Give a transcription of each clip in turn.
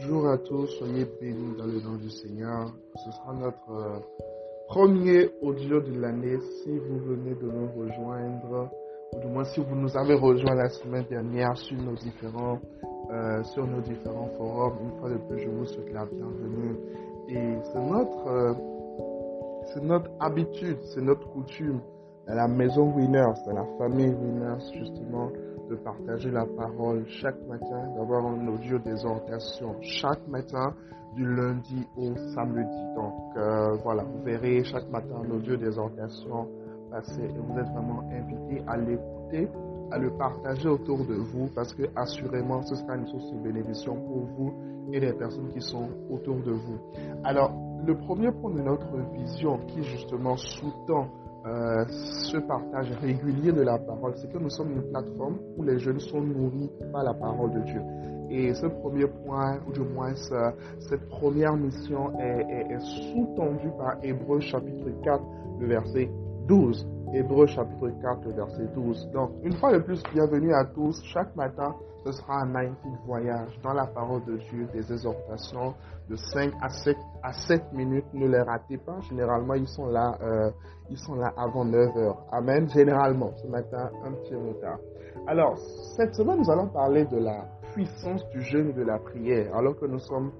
Bonjour à tous, soyez bénis dans le nom du Seigneur. Ce sera notre euh, premier audio de l'année. Si vous venez de nous rejoindre, ou du moins si vous nous avez rejoint la semaine dernière sur nos différents, euh, sur nos différents forums, une fois de plus, je vous souhaite la bienvenue. Et c'est notre, euh, notre habitude, c'est notre coutume dans la maison Winners, dans la famille Winners, justement, de partager la parole chaque matin, d'avoir un audio d'exhortation chaque matin du lundi au samedi. Donc euh, voilà, vous verrez chaque matin un audio d'exhortation passer et vous êtes vraiment invité à l'écouter, à le partager autour de vous parce que assurément ce sera une source de bénédiction pour vous et les personnes qui sont autour de vous. Alors, le premier point de notre vision qui justement sous-tend euh, ce partage régulier de la parole, c'est que nous sommes une plateforme où les jeunes sont nourris par la parole de Dieu. Et ce premier point, ou du moins cette première mission est, est, sous-tendue par Hébreu chapitre 4, le verset 12. Hébreu chapitre 4, le verset 12. Donc, une fois de plus, bienvenue à tous. Chaque matin, ce sera un magnifique voyage dans la parole de Dieu, des exhortations de 5 à 7, à 7 minutes. Ne les ratez pas. Généralement, ils sont là, euh, ils sont là avant 9 heures. Amen. Généralement, ce matin, un petit retard. Alors, cette semaine, nous allons parler de la puissance du jeûne et de la prière. Alors que nous sommes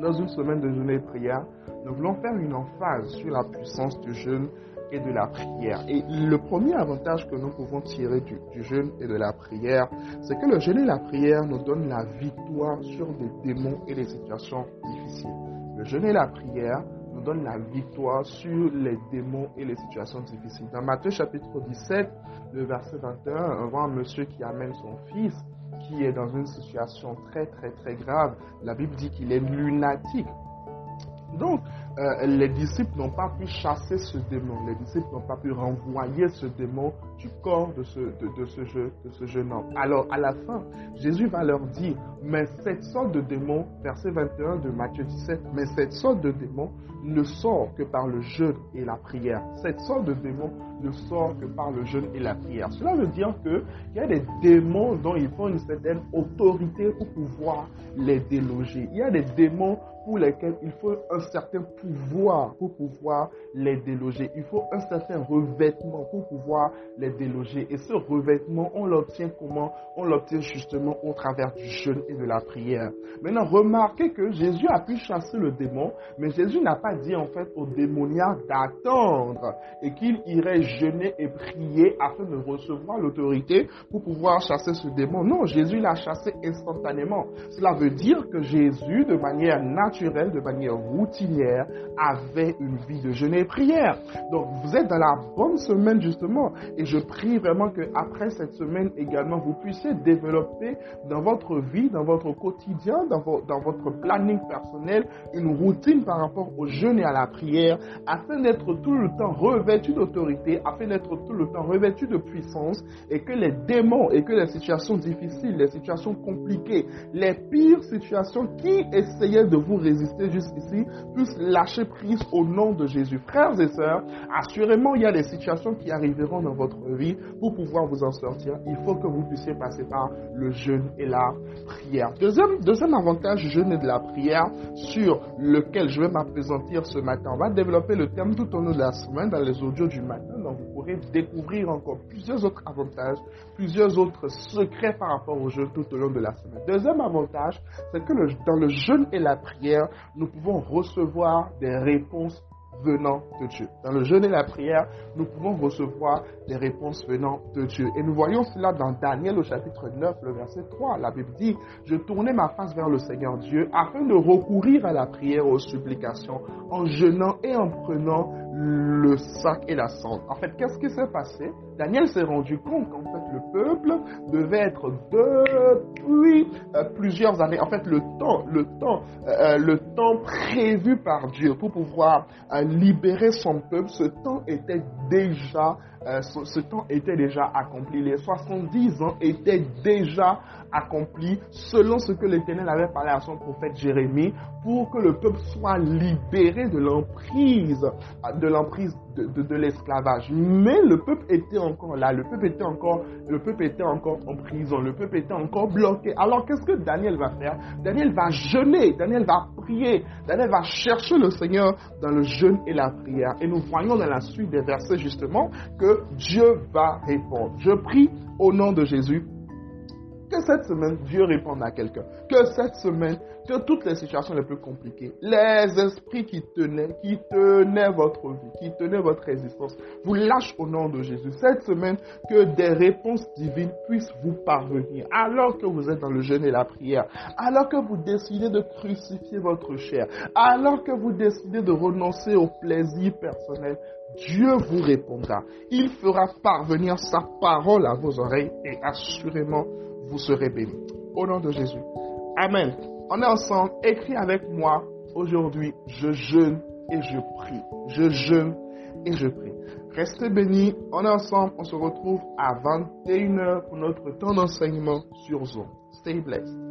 dans une semaine de et de prière, nous voulons faire une emphase sur la puissance du jeûne et de la prière. Et le premier avantage que nous pouvons tirer du, jeûne et de la prière, c'est que le jeûne et la prière nous donnent la victoire sur des démons et des situations difficiles. Le jeûne et la prière nous donnent la victoire sur les démons et les situations difficiles. Dans Matthieu chapitre 17, le verset 21, on voit un monsieur qui amène son fils qui est dans une situation très très très grave. La Bible dit qu'il est lunatique. Donc, euh, les disciples n'ont pas pu chasser ce démon. Les disciples n'ont pas pu renvoyer ce démon du corps de ce, de, ce, de ce jeune homme. Alors, à la fin, Jésus va leur dire, mais cette sorte de démon, verset 21 de Matthieu 17, mais cette sorte de démon ne sort que par le jeûne et la prière. Cette sorte de démon ne sort que par le jeûne et la prière. Cela veut dire qu'il y a des démons dont il faut une certaine autorité pour pouvoir les déloger. Il y a des démons pour lesquels il faut un certain pouvoir pour pouvoir les déloger. Il faut un certain revêtement pour pouvoir les déloger. Et ce revêtement, on l'obtient comment? On l'obtient justement au travers du jeûne et de la prière. Maintenant, remarquez que Jésus a pu chasser le démon, mais Jésus n'a pas dit en fait au démoniaque d'attendre et qu'il irait jeûner et prier afin de recevoir l'autorité pour pouvoir chasser ce démon. Non, Jésus l'a chassé instantanément. Cela veut dire que Jésus, de manière naturelle, de manière routinière, avait une vie de jeûne et prière. Donc, vous êtes dans la bonne semaine justement. Et je prie vraiment que après cette semaine également, vous puissiez développer dans votre vie, dans votre quotidien, dans, votre planning personnel, une routine par rapport au jeûne et à la prière, afin d'être tout le temps revêtu d'autorité, afin d'être tout le temps revêtu de puissance, et que les démons et que les situations difficiles, les situations compliquées, les pires situations qui essayaient de vous résister jusqu'ici, puissent lâcher prise au nom de Jésus. Frères et sœurs, assurément, il y a des situations qui arriveront dans votre vie pour pouvoir vous en sortir. Il faut que vous puissiez passer par le jeûne et la prière. Deuxième, avantage du jeûne et de la prière sur lequel je vais m'appesantir ce matin. On va développer le thème tout au long de la semaine dans les audios du matin. Donc vous pourrez découvrir encore plusieurs autres avantages, plusieurs autres secrets par rapport au jeûne tout au long de la semaine. Deuxième avantage, c'est que dans le jeûne et la prière, nous pouvons recevoir des réponses venant de Dieu. Dans le jeûne et la prière, nous pouvons recevoir des réponses venant de Dieu. Et nous voyons cela dans Daniel au chapitre 9, le verset 3. La Bible dit, je tournais ma face vers le Seigneur Dieu afin de recourir à la prière, aux supplications, en jeûnant et en prenant le sac et la cendre. En fait, qu'est-ce qui s'est passé? Daniel s'est rendu compte qu'en fait, le peuple devait être depuis euh, plusieurs années, en fait, le temps, le temps, euh, le temps prévu par Dieu pour pouvoir libérer son peuple, ce temps était déjà euh, ce, temps était déjà accompli. Les 70 ans étaient déjà accomplis selon ce que l'Éternel avait parlé à son prophète Jérémie pour que le peuple soit libéré de l'emprise, de l'emprise l'esclavage. Mais le peuple était encore là, le peuple était encore, le peuple était encore en prison, le peuple était encore bloqué. Alors qu'est-ce que Daniel va faire? Daniel va jeûner, Daniel va prier, Daniel va chercher le Seigneur dans le jeûne et la prière. Et nous voyons dans la suite des versets justement que Dieu va répondre. Je prie au nom de Jésus que cette semaine, Dieu réponde à quelqu'un. Que cette semaine, que toutes les situations les plus compliquées, les esprits qui tenaient, qui tenaient votre vie, qui tenaient votre existence, vous lâchent au nom de Jésus. Cette semaine, que des réponses divines puissent vous parvenir. Alors que vous êtes dans le jeûne et la prière, alors que vous décidez de crucifier votre chair, alors que vous décidez de renoncer au plaisir personnel, Dieu vous répondra. Il fera parvenir sa parole à vos oreilles et assurément vous serez bénis. Au nom de Jésus. Amen. On est ensemble. Écris avec moi aujourd'hui. Je jeûne et je prie. Je jeûne et je prie. Restez bénis. On est ensemble. On se retrouve à 21h pour notre temps d'enseignement sur Zoom. Stay blessed.